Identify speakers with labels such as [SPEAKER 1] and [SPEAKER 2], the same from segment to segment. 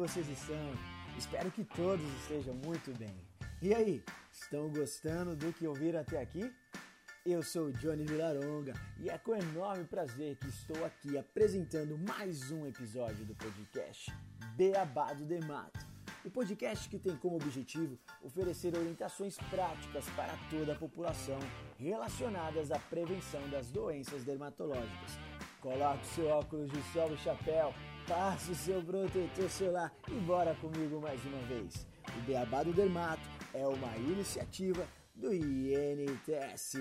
[SPEAKER 1] vocês estão? Espero que todos estejam muito bem. E aí, estão gostando do que ouviram até aqui? Eu sou Johnny Vilaronga e é com enorme prazer que estou aqui apresentando mais um episódio do podcast Beabá do Demato. O podcast que tem como objetivo oferecer orientações práticas para toda a população relacionadas à prevenção das doenças dermatológicas. Coloque seu óculos de sol e chapéu, passe o seu protetor solar e bora comigo mais uma vez. O Beabá do Dermato é uma iniciativa do INTS.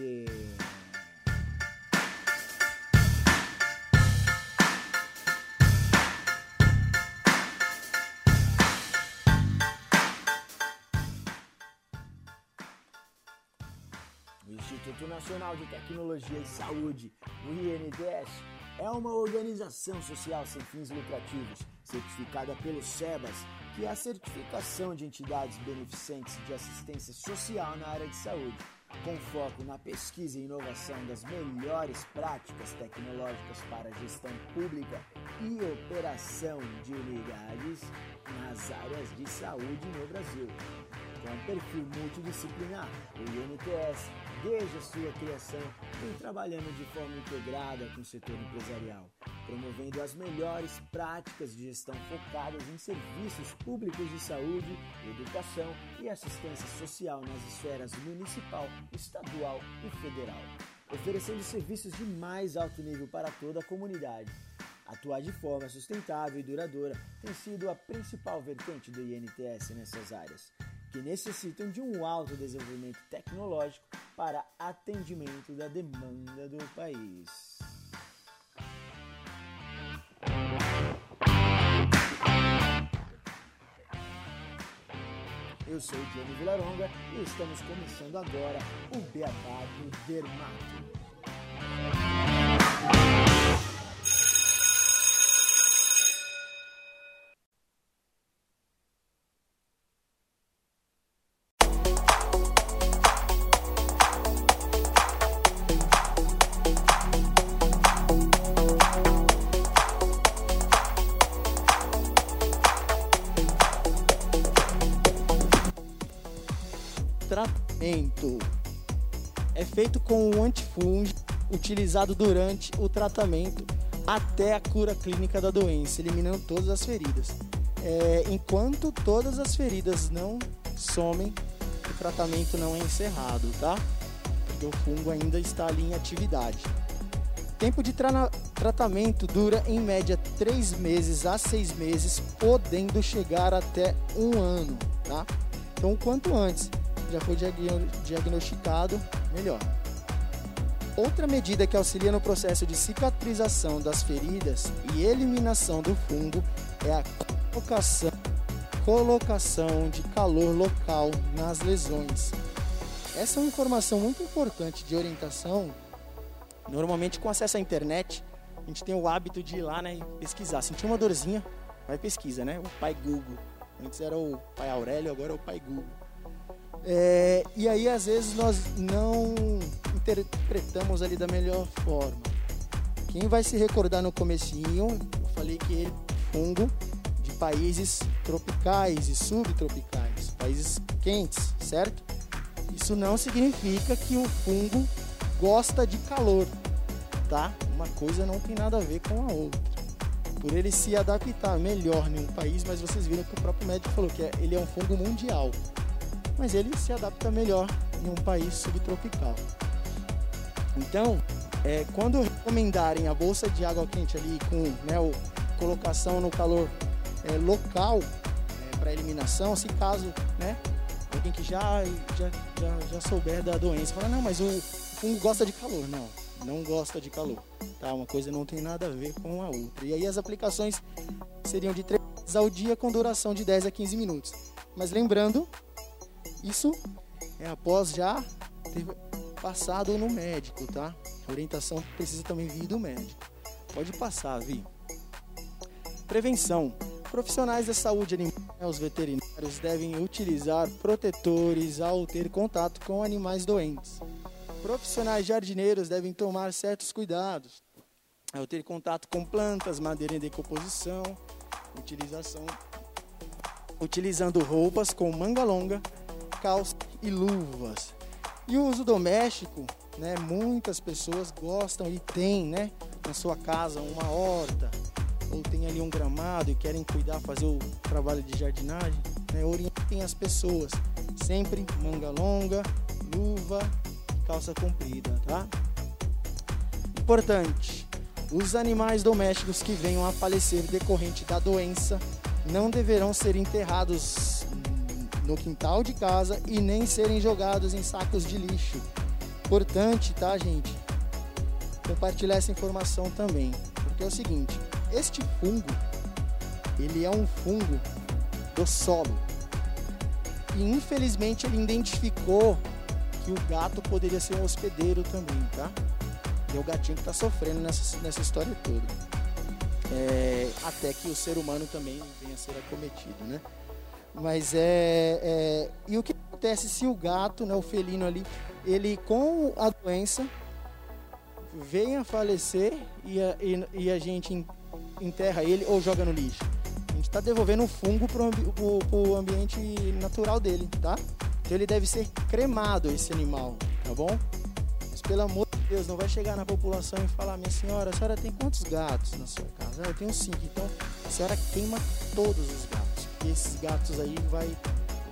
[SPEAKER 1] O Instituto Nacional de Tecnologia e Saúde, o INTS, é uma organização social sem fins lucrativos, certificada pelo SEBAS, que é a certificação de entidades beneficentes de assistência social na área de saúde, com foco na pesquisa e inovação das melhores práticas tecnológicas para gestão pública e operação de unidades nas áreas de saúde no Brasil. Com perfil multidisciplinar, o INTS, desde a sua criação, vem trabalhando de forma integrada com o setor empresarial, promovendo as melhores práticas de gestão focadas em serviços públicos de saúde, educação e assistência social nas esferas municipal, estadual e federal, oferecendo serviços de mais alto nível para toda a comunidade. Atuar de forma sustentável e duradoura tem sido a principal vertente do INTS nessas áreas, que necessitam de um alto desenvolvimento tecnológico para atendimento da demanda do país. Eu sou o Johnny Vilaronga e estamos começando agora o Beabá do Dermato.
[SPEAKER 2] Tratamento é feito com o antifúngico utilizado durante o tratamento até a cura clínica da doença, eliminando todas as feridas. É, enquanto todas as feridas não somem, o tratamento não é encerrado, tá? Porque o fungo ainda está ali em atividade. Tempo de tra tratamento dura em média 3 meses a 6 meses, podendo chegar até um ano, tá? Então, quanto antes já foi diagnosticado, melhor. Outra medida que auxilia no processo de cicatrização das feridas e eliminação do fungo é a colocação, colocação de calor local nas lesões. Essa é uma informação muito importante de orientação. Normalmente, com acesso à internet, a gente tem o hábito de ir lá né, e pesquisar. Sentiu uma dorzinha, vai pesquisa, né? O pai Google. Antes era o pai Aurélio, agora é o pai Google. É, e aí, às vezes, nós não interpretamos ali da melhor forma. Quem vai se recordar no comecinho, eu falei que ele é fungo de países tropicais e subtropicais, países quentes, certo? Isso não significa que o fungo gosta de calor, tá? Uma coisa não tem nada a ver com a outra. Por ele se adaptar melhor em um país, mas vocês viram que o próprio médico falou que ele é um fungo mundial mas ele se adapta melhor em um país subtropical. Então, é, quando recomendarem a bolsa de água quente ali com né, o, colocação no calor é, local é, para eliminação, se caso né, alguém que já, já, já, já souber da doença fala, não, mas o fungo gosta de calor. Não, não gosta de calor. Tá? Uma coisa não tem nada a ver com a outra. E aí as aplicações seriam de 3 vezes ao dia com duração de 10 a 15 minutos. Mas lembrando isso é após já ter passado no médico, tá? A orientação precisa também vir do médico. Pode passar, Vi. Prevenção. Profissionais da saúde animal, os veterinários devem utilizar protetores ao ter contato com animais doentes. Profissionais jardineiros devem tomar certos cuidados ao ter contato com plantas, madeira em decomposição, utilização utilizando roupas com manga longa, calça e luvas. E o uso doméstico, né? Muitas pessoas gostam e têm, né? Na sua casa uma horta ou tem ali um gramado e querem cuidar, fazer o trabalho de jardinagem, né? Orientem as pessoas. Sempre manga longa, luva, calça comprida, tá? Importante. Os animais domésticos que venham a falecer decorrente da doença não deverão ser enterrados no quintal de casa e nem serem jogados em sacos de lixo. Importante, tá, gente? Compartilhar essa informação também, porque é o seguinte: este fungo, ele é um fungo do solo. E infelizmente ele identificou que o gato poderia ser um hospedeiro também, tá? E é o gatinho que está sofrendo nessa, nessa história toda. É, até que o ser humano também venha a ser acometido, né? Mas é, é, E o que acontece se o gato, né, o felino ali, ele com a doença venha a falecer e a, e, e a gente enterra ele ou joga no lixo? A gente está devolvendo o fungo para o ambiente natural dele, tá? Então ele deve ser cremado, esse animal, tá bom? Mas pelo amor de Deus, não vai chegar na população e falar, minha senhora, a senhora tem quantos gatos na sua casa? Ah, eu tenho cinco, então a senhora queima todos os gatos. Esses gatos aí vai,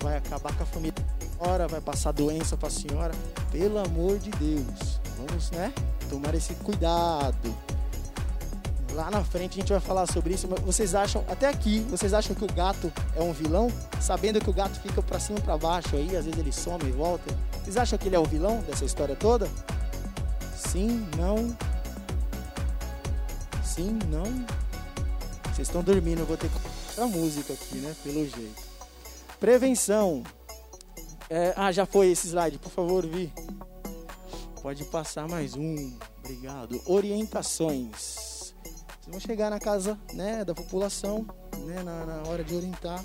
[SPEAKER 2] vai acabar com a família. Ora, vai passar doença para a senhora. Pelo amor de Deus, vamos, né? Tomar esse cuidado. Lá na frente a gente vai falar sobre isso. Mas vocês acham, até aqui, vocês acham que o gato é um vilão? Sabendo que o gato fica para cima e para baixo aí, às vezes ele some e volta. Vocês acham que ele é o vilão dessa história toda? Sim, não. Sim, não. Vocês estão dormindo, eu vou ter que a música aqui, né? Pelo jeito. Prevenção. É, ah, já foi esse slide, por favor, Vi. Pode passar mais um. Obrigado. Orientações. Vocês vão chegar na casa né, da população, né, na, na hora de orientar.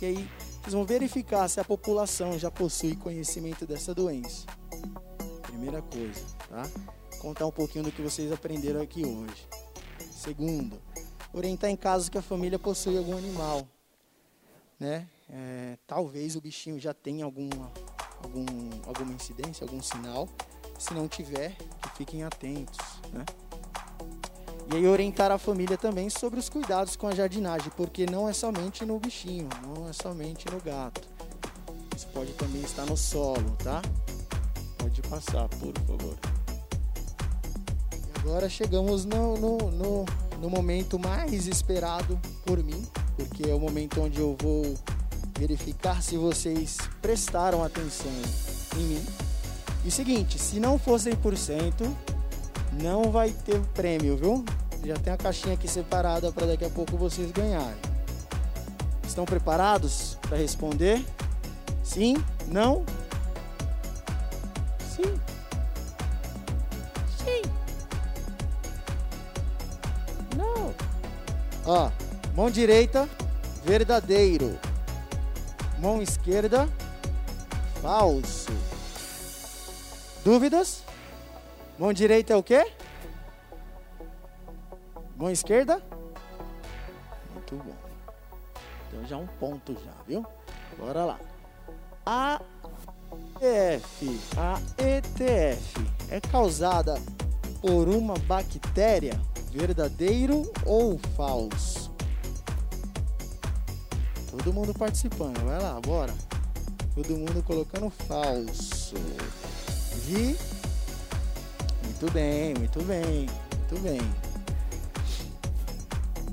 [SPEAKER 2] E aí vocês vão verificar se a população já possui conhecimento dessa doença. Primeira coisa, tá? Contar um pouquinho do que vocês aprenderam aqui hoje. Segundo, orientar em casos que a família possui algum animal, né? É, talvez o bichinho já tenha alguma, algum, alguma incidência, algum sinal. Se não tiver, que fiquem atentos, né? E aí orientar a família também sobre os cuidados com a jardinagem, porque não é somente no bichinho, não é somente no gato. Isso pode também estar no solo, tá? Pode passar, por favor. E agora chegamos no, no, no, no momento mais esperado por mim, porque é o momento onde eu vou verificar se vocês prestaram atenção em mim. E seguinte, se não for 100%, não vai ter prêmio, viu? Já tem a caixinha aqui separada para daqui a pouco vocês ganharem. Estão preparados para responder? Sim? Não? Mão direita, verdadeiro. Mão esquerda, falso. Dúvidas? Mão direita é o quê? Mão esquerda? Muito bom. Então já um ponto já, viu? Bora lá. A ETF, a ETF é causada por uma bactéria, verdadeiro ou falso? Todo mundo participando, vai lá, bora. Todo mundo colocando falso. Vi muito bem, muito bem, muito bem.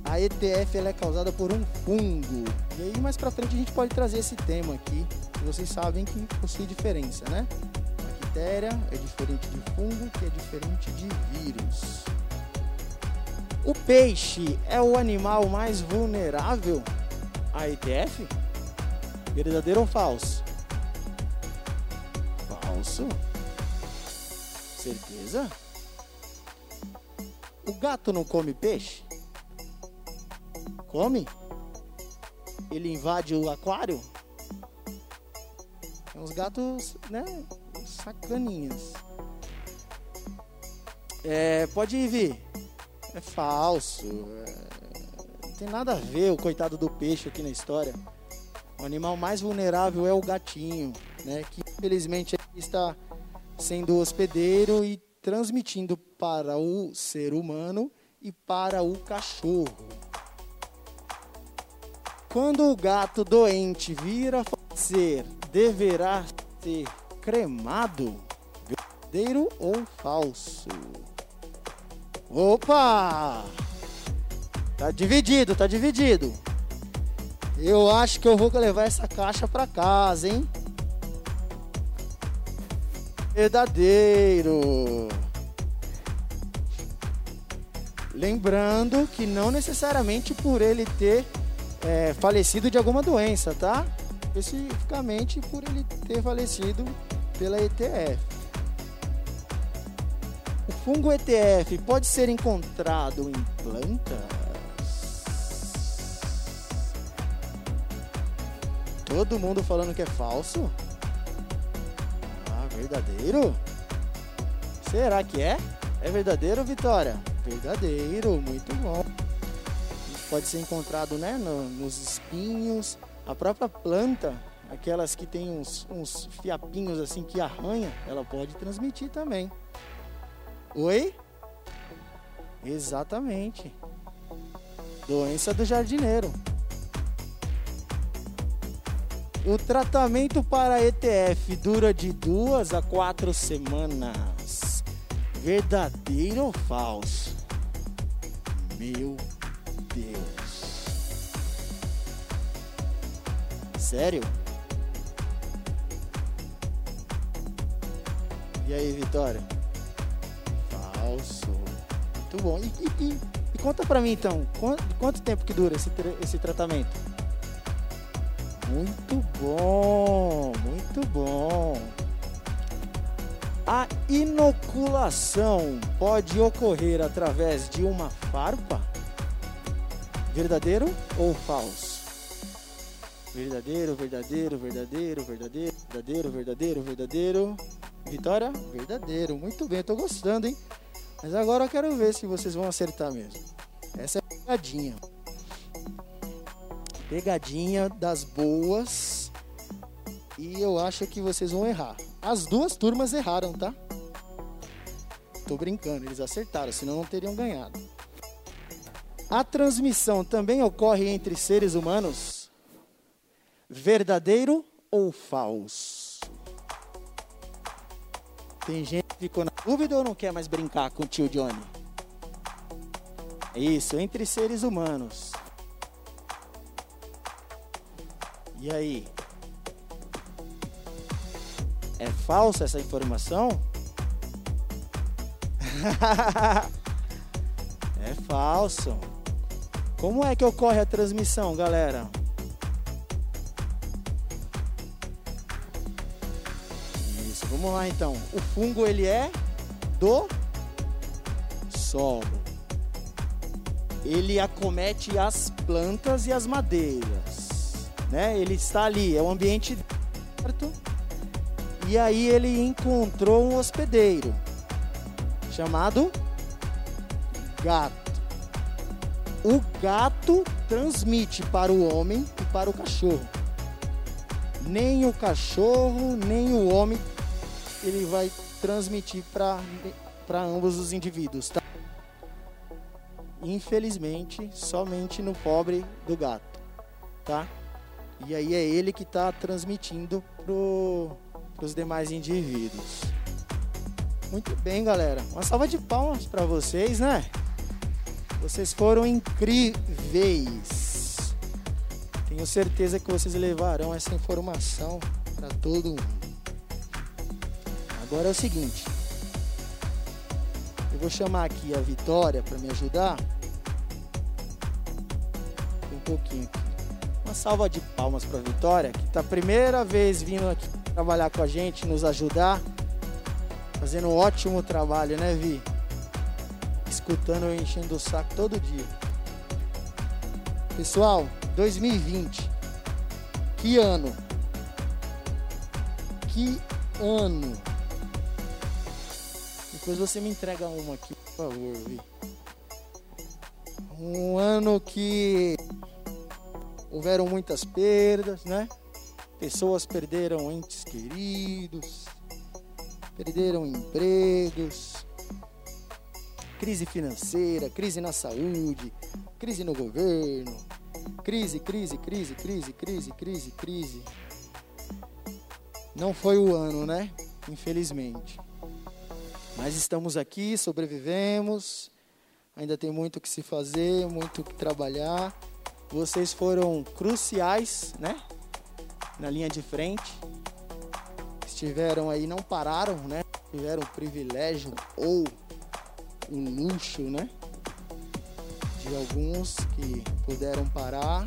[SPEAKER 2] A ETF ela é causada por um fungo. E aí mais pra frente a gente pode trazer esse tema aqui. Vocês sabem que possui diferença, né? Bactéria é diferente de fungo, que é diferente de vírus. O peixe é o animal mais vulnerável à ETF? Verdadeiro ou falso? Falso. Certeza? O gato não come peixe? Come? Ele invade o aquário? Tem uns gatos, né? Sacaninhas. É, pode ir vir. É falso. É, tem nada a ver o coitado do peixe aqui na história. O animal mais vulnerável é o gatinho, né? Que infelizmente está sendo hospedeiro e transmitindo para o ser humano e para o cachorro. Quando o gato doente vir a falecer, deverá ser cremado? Verdadeiro ou falso? Opa! Tá dividido, tá dividido. Eu acho que eu vou levar essa caixa para casa, hein? Verdadeiro. Lembrando que não necessariamente por ele ter é, falecido de alguma doença, tá? Especificamente por ele ter falecido pela ETF. O fungo ETF pode ser encontrado em plantas? Todo mundo falando que é falso? Ah, verdadeiro? Será que é? É verdadeiro, Vitória? Verdadeiro, muito bom. Pode ser encontrado né, no, nos espinhos, a própria planta, aquelas que tem uns, uns fiapinhos assim que arranha, ela pode transmitir também. Oi? Exatamente. Doença do jardineiro. O tratamento para ETF dura de duas a quatro semanas. Verdadeiro ou falso? Meu Deus. Sério? E aí, Vitória? Falso. Muito bom. E, e, e, e conta pra mim então, quanto, quanto tempo que dura esse, esse tratamento? Muito bom, muito bom. A inoculação pode ocorrer através de uma farpa? Verdadeiro ou falso? Verdadeiro, verdadeiro, verdadeiro, verdadeiro, verdadeiro, verdadeiro, verdadeiro. Vitória? Verdadeiro. Muito bem, tô gostando, hein? Mas agora eu quero ver se vocês vão acertar mesmo. Essa é a pegadinha pegadinha das boas. E eu acho que vocês vão errar. As duas turmas erraram, tá? Tô brincando, eles acertaram, senão não teriam ganhado. A transmissão também ocorre entre seres humanos? Verdadeiro ou falso? Tem gente que ficou na dúvida ou não quer mais brincar com o tio Johnny? É isso, entre seres humanos. E aí? É falsa essa informação? é falso. Como é que ocorre a transmissão, galera? Isso, vamos lá então. O fungo ele é do solo. Ele acomete as plantas e as madeiras né? Ele está ali, é um ambiente certo. E aí ele encontrou um hospedeiro chamado gato. O gato transmite para o homem e para o cachorro. Nem o cachorro, nem o homem ele vai transmitir para ambos os indivíduos, tá? Infelizmente, somente no pobre do gato, tá? E aí é ele que está transmitindo para os demais indivíduos. Muito bem, galera. Uma salva de palmas para vocês, né? Vocês foram incríveis. Tenho certeza que vocês levarão essa informação para todo mundo. Agora é o seguinte. Eu vou chamar aqui a Vitória para me ajudar. Um pouquinho aqui. Salva de palmas para Vitória, que está a primeira vez vindo aqui trabalhar com a gente, nos ajudar. Fazendo um ótimo trabalho, né, Vi? Escutando eu enchendo o saco todo dia. Pessoal, 2020. Que ano? Que ano? Depois você me entrega uma aqui, por favor, Vi. Um ano que houveram muitas perdas, né? Pessoas perderam entes queridos, perderam empregos, crise financeira, crise na saúde, crise no governo, crise, crise, crise, crise, crise, crise, crise. Não foi o ano, né? Infelizmente. Mas estamos aqui, sobrevivemos. Ainda tem muito que se fazer, muito que trabalhar. Vocês foram cruciais, né? Na linha de frente. Estiveram aí, não pararam, né? Tiveram o privilégio ou o luxo, né? De alguns que puderam parar.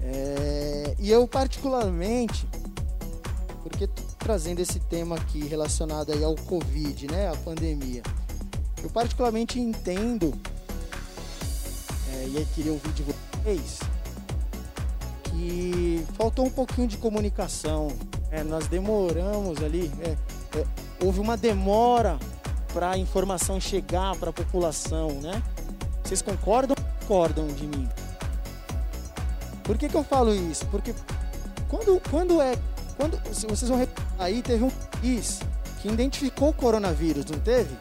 [SPEAKER 2] É, e eu particularmente, porque trazendo esse tema aqui relacionado aí ao Covid, né? A pandemia. Eu particularmente entendo, é, e aí queria ouvir de vocês, que faltou um pouquinho de comunicação. É, nós demoramos ali, é, é houve uma demora para a informação chegar para a população, né? Vocês concordam ou concordam de mim? Por que, que eu falo isso? Porque quando, quando é. Quando, vocês vão aí, teve um país que identificou o coronavírus, não teve?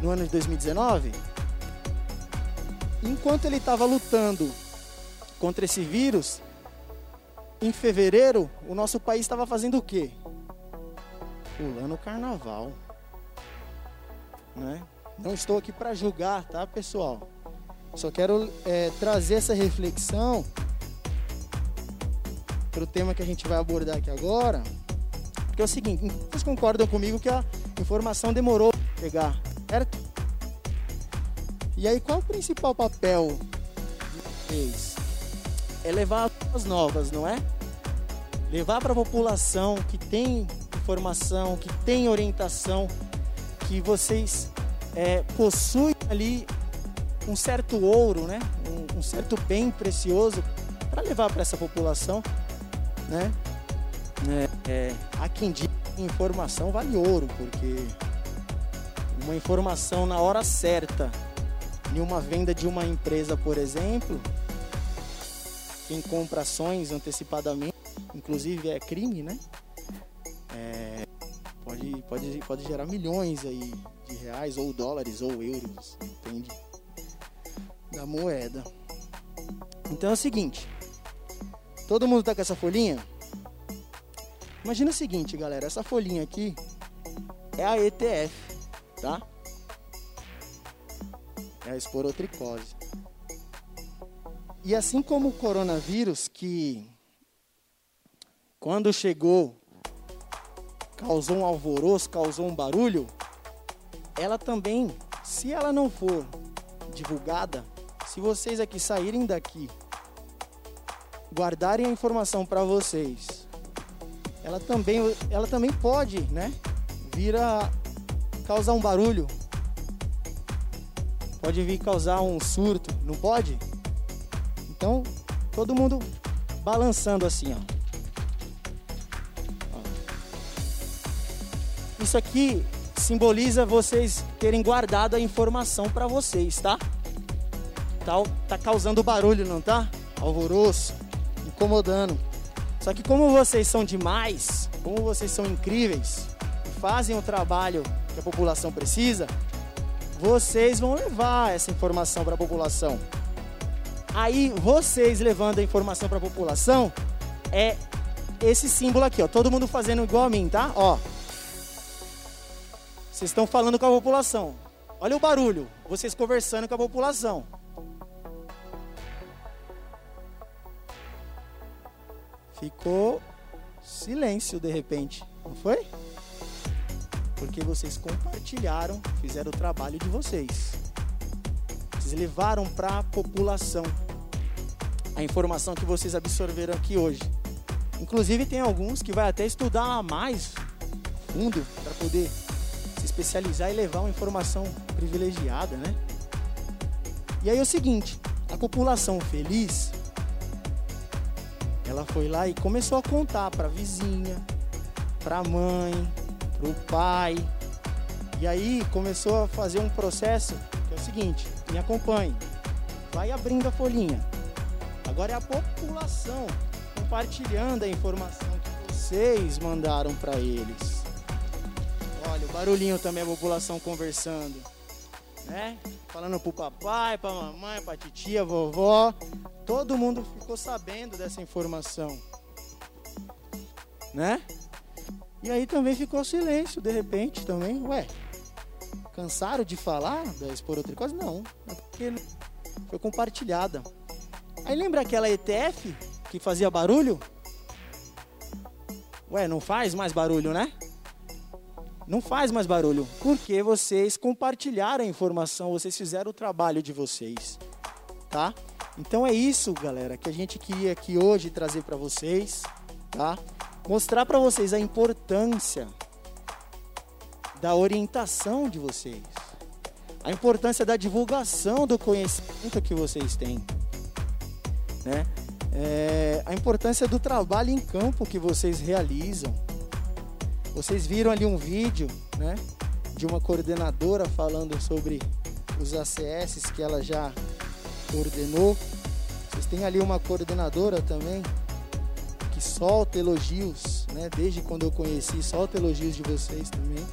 [SPEAKER 2] No ano de 2019? Enquanto ele estava lutando contra esse vírus, em fevereiro, o nosso país estava fazendo o quê? Pulando o carnaval né? Não estou aqui para julgar, tá, pessoal? Só quero é, trazer essa reflexão para o tema que a gente vai abordar aqui agora. Porque é o seguinte, vocês concordam comigo que a informação demorou para pegar, certo? E aí, qual o principal papel de vocês? É levar as novas, não é? Levar para a população que tem informação, que tem orientação, que vocês é, possuem ali um certo ouro, né? um, um certo bem precioso para levar para essa população. Né? É, é, há quem diga que informação vale ouro, porque uma informação na hora certa em uma venda de uma empresa, por exemplo, quem compra ações antecipadamente, inclusive é crime, né? É, pode, pode, pode gerar milhões aí de reais, ou dólares, ou euros, entende? Da moeda. Então é o seguinte, todo mundo tá com essa folhinha? Imagina o seguinte, galera, essa folhinha aqui é a ETF, tá? É a esporotricose. E assim como o coronavírus, que quando chegou causou um alvoroço, causou um barulho, ela também, se ela não for divulgada, se vocês aqui saírem daqui, guardarem a informação para vocês, ela também, ela também pode, né, vir a causar um barulho, pode vir causar um surto, não pode? Então, todo mundo balançando assim, ó. Isso aqui simboliza vocês terem guardado a informação para vocês, tá? tá? Tá causando barulho, não tá? Alvoroço, incomodando. Só que como vocês são demais, como vocês são incríveis, fazem o trabalho que a população precisa, vocês vão levar essa informação para a população. Aí, vocês levando a informação para a população, é esse símbolo aqui, ó. Todo mundo fazendo igual a mim, tá? Ó, vocês estão falando com a população. Olha o barulho. Vocês conversando com a população. Ficou silêncio de repente, não foi? Porque vocês compartilharam, fizeram o trabalho de vocês. Vocês levaram para a população a informação que vocês absorveram aqui hoje. Inclusive tem alguns que vai até estudar mais fundo para poder se especializar e levar uma informação privilegiada, né? E aí é o seguinte, a população feliz, ela foi lá e começou a contar para a vizinha, para a mãe, para o pai. E aí começou a fazer um processo que é o seguinte, me acompanhe. Vai abrindo a folhinha. Agora é a população compartilhando a informação que vocês mandaram para eles. Olha, o barulhinho também a população conversando, né? Falando pro papai, pra mamãe, pra titia, vovó. Todo mundo ficou sabendo dessa informação, né? E aí também ficou silêncio, de repente também. Ué, cansaram de falar da coisa? Não, é porque foi compartilhada. Aí lembra aquela ETF que fazia barulho? Ué, não faz mais barulho, né? Não faz mais barulho, porque vocês compartilharam a informação, vocês fizeram o trabalho de vocês, tá? Então é isso, galera, que a gente queria aqui hoje trazer para vocês, tá? Mostrar para vocês a importância da orientação de vocês, a importância da divulgação do conhecimento que vocês têm, né? É, a importância do trabalho em campo que vocês realizam. Vocês viram ali um vídeo, né, de uma coordenadora falando sobre os ACS que ela já coordenou. Vocês têm ali uma coordenadora também solta elogios, né, desde quando eu conheci, solta elogios de vocês também.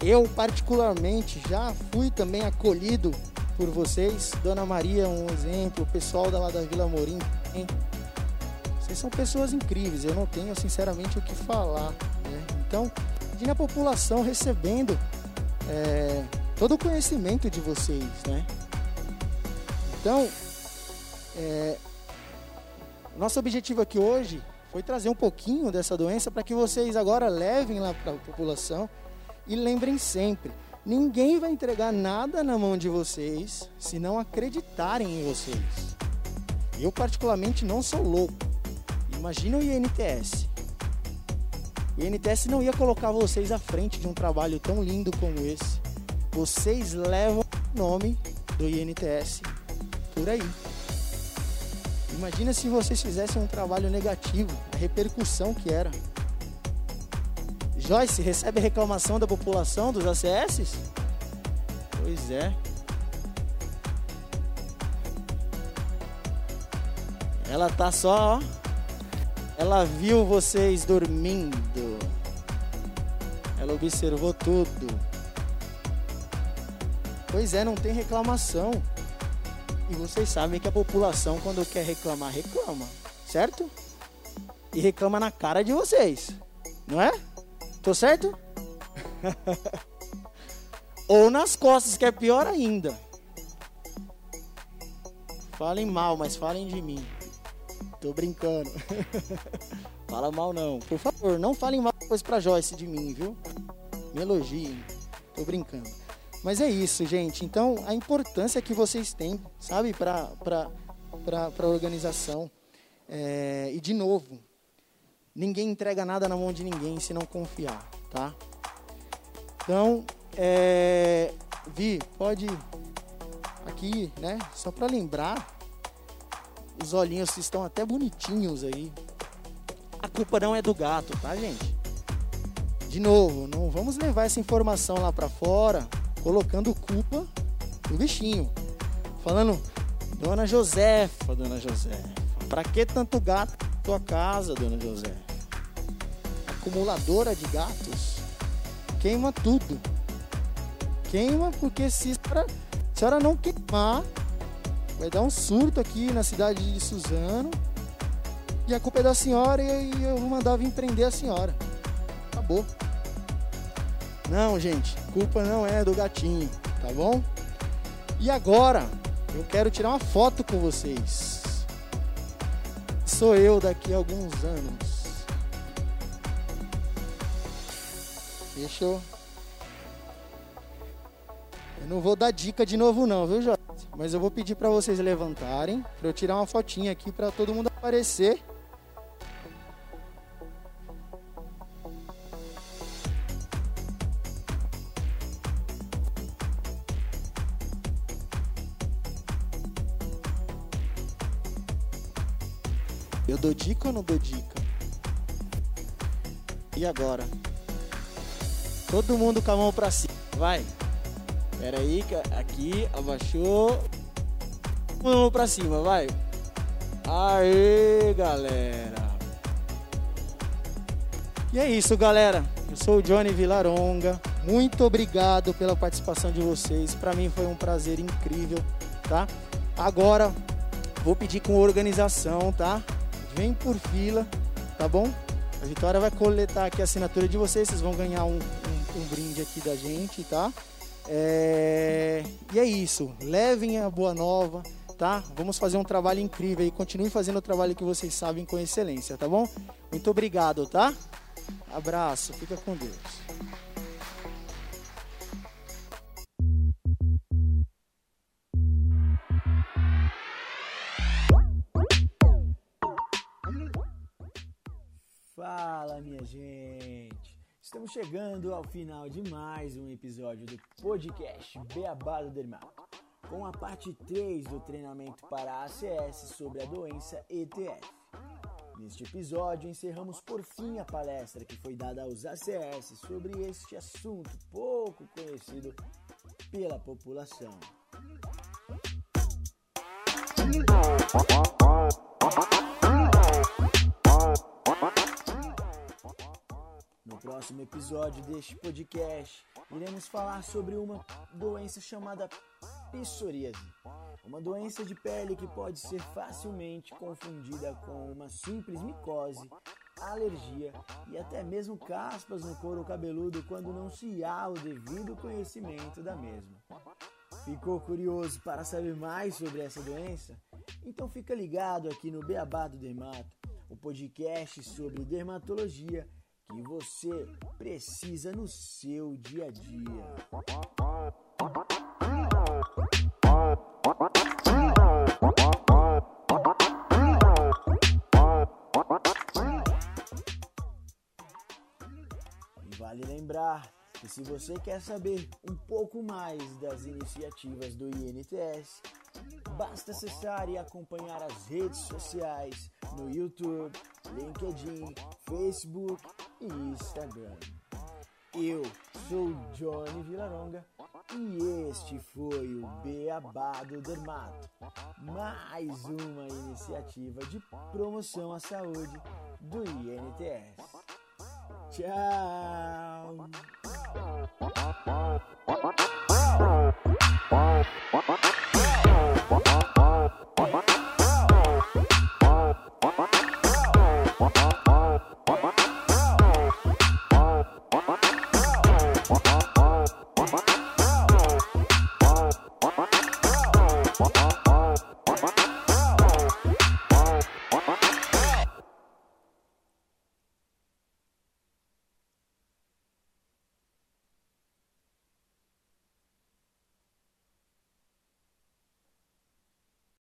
[SPEAKER 2] Eu particularmente já fui também acolhido por vocês. Dona Maria, um exemplo. O pessoal da lá da Vila Morim. Hein? Vocês são pessoas incríveis. Eu não tenho, sinceramente, o que falar. Né? Então, imagine a população recebendo é, todo o conhecimento de vocês. Né? Então, é, nosso objetivo aqui hoje foi trazer um pouquinho dessa doença para que vocês agora levem lá para a população e lembrem sempre Ninguém vai entregar nada na mão de vocês se não acreditarem em vocês. Eu, particularmente, não sou louco. Imagina o INTS. O INTS não ia colocar vocês à frente de um trabalho tão lindo como esse. Vocês levam o nome do INTS por aí. Imagina se vocês fizessem um trabalho negativo, a repercussão que era. Joyce recebe reclamação da população dos ACS? Pois é. Ela tá só, ó. Ela viu vocês dormindo. Ela observou tudo. Pois é, não tem reclamação. E vocês sabem que a população, quando quer reclamar, reclama, certo? E reclama na cara de vocês, não é? Tô certo? Ou nas costas, que é pior ainda. Falem mal, mas falem de mim. Tô brincando. Fala mal não. Por favor, não falem mal depois pra Joyce de mim, viu? Me elogiem. Tô brincando. Mas é isso, gente. Então, a importância que vocês têm, sabe, pra, pra organização. É, e de novo, Ninguém entrega nada na mão de ninguém se não confiar, tá? Então, é, Vi, pode aqui, né? Só para lembrar, os olhinhos estão até bonitinhos aí. A culpa não é do gato, tá, gente? De novo, não vamos levar essa informação lá para fora, colocando culpa no bichinho. Falando, Dona Josefa, Dona Josefa, para que tanto gato na tua casa, Dona Josefa? acumuladora de gatos, queima tudo. Queima porque se a senhora não queimar, vai dar um surto aqui na cidade de Suzano. E a culpa é da senhora e eu vou mandar vir prender a senhora. Acabou. Não, gente, culpa não é do gatinho, tá bom? E agora, eu quero tirar uma foto com vocês. Sou eu daqui a alguns anos. Fechou? Eu não vou dar dica de novo não, viu, Jorge? Mas eu vou pedir para vocês levantarem, para eu tirar uma fotinha aqui para todo mundo aparecer. Eu dou dica ou não dou dica? E agora? Todo mundo com a mão pra cima. Vai. Pera aí, aqui, abaixou. Mão pra cima, vai. Aê, galera! E é isso, galera. Eu sou o Johnny Vilaronga. Muito obrigado pela participação de vocês. Para mim foi um prazer incrível, tá? Agora vou pedir com organização, tá? Vem por fila, tá bom? A Vitória vai coletar aqui a assinatura de vocês. Vocês vão ganhar um, um, um brinde aqui da gente, tá? É... E é isso. Levem a boa nova, tá? Vamos fazer um trabalho incrível e continue fazendo o trabalho que vocês sabem com excelência, tá bom? Muito obrigado, tá? Abraço, fica com Deus.
[SPEAKER 1] Chegando ao final de mais um episódio do podcast Beabá do Dermato, com a parte 3 do treinamento para ACS sobre a doença ETF. Neste episódio, encerramos por fim a palestra que foi dada aos ACS sobre este assunto pouco conhecido pela população. Próximo episódio deste podcast, iremos falar sobre uma doença chamada psoríase uma doença de pele que pode ser facilmente confundida com uma simples micose, alergia e até mesmo caspas no couro cabeludo quando não se há o devido conhecimento da mesma. Ficou curioso para saber mais sobre essa doença? Então fica ligado aqui no Beabá do Dermato, o podcast sobre dermatologia que você precisa no seu dia a dia. Vale lembrar que se você quer saber um pouco mais das iniciativas do INTS, basta acessar e acompanhar as redes sociais no YouTube, LinkedIn, Facebook e Instagram. Eu sou Johnny Vilaronga e este foi o Beabá do Dermato, mais uma iniciativa de promoção à saúde do INTS. Tchau!